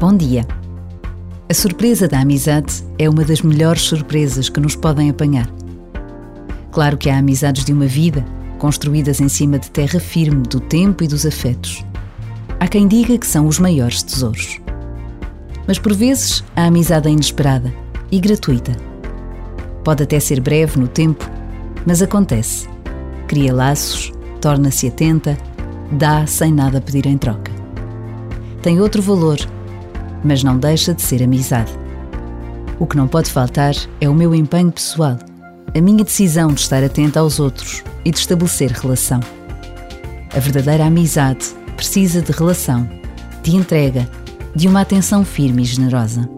Bom dia. A surpresa da amizade é uma das melhores surpresas que nos podem apanhar. Claro que há amizades de uma vida, construídas em cima de terra firme do tempo e dos afetos. Há quem diga que são os maiores tesouros. Mas por vezes a amizade é inesperada e gratuita. Pode até ser breve no tempo, mas acontece. Cria laços, torna-se atenta, dá sem nada pedir em troca. Tem outro valor, mas não deixa de ser amizade. O que não pode faltar é o meu empenho pessoal, a minha decisão de estar atenta aos outros e de estabelecer relação. A verdadeira amizade precisa de relação, de entrega, de uma atenção firme e generosa.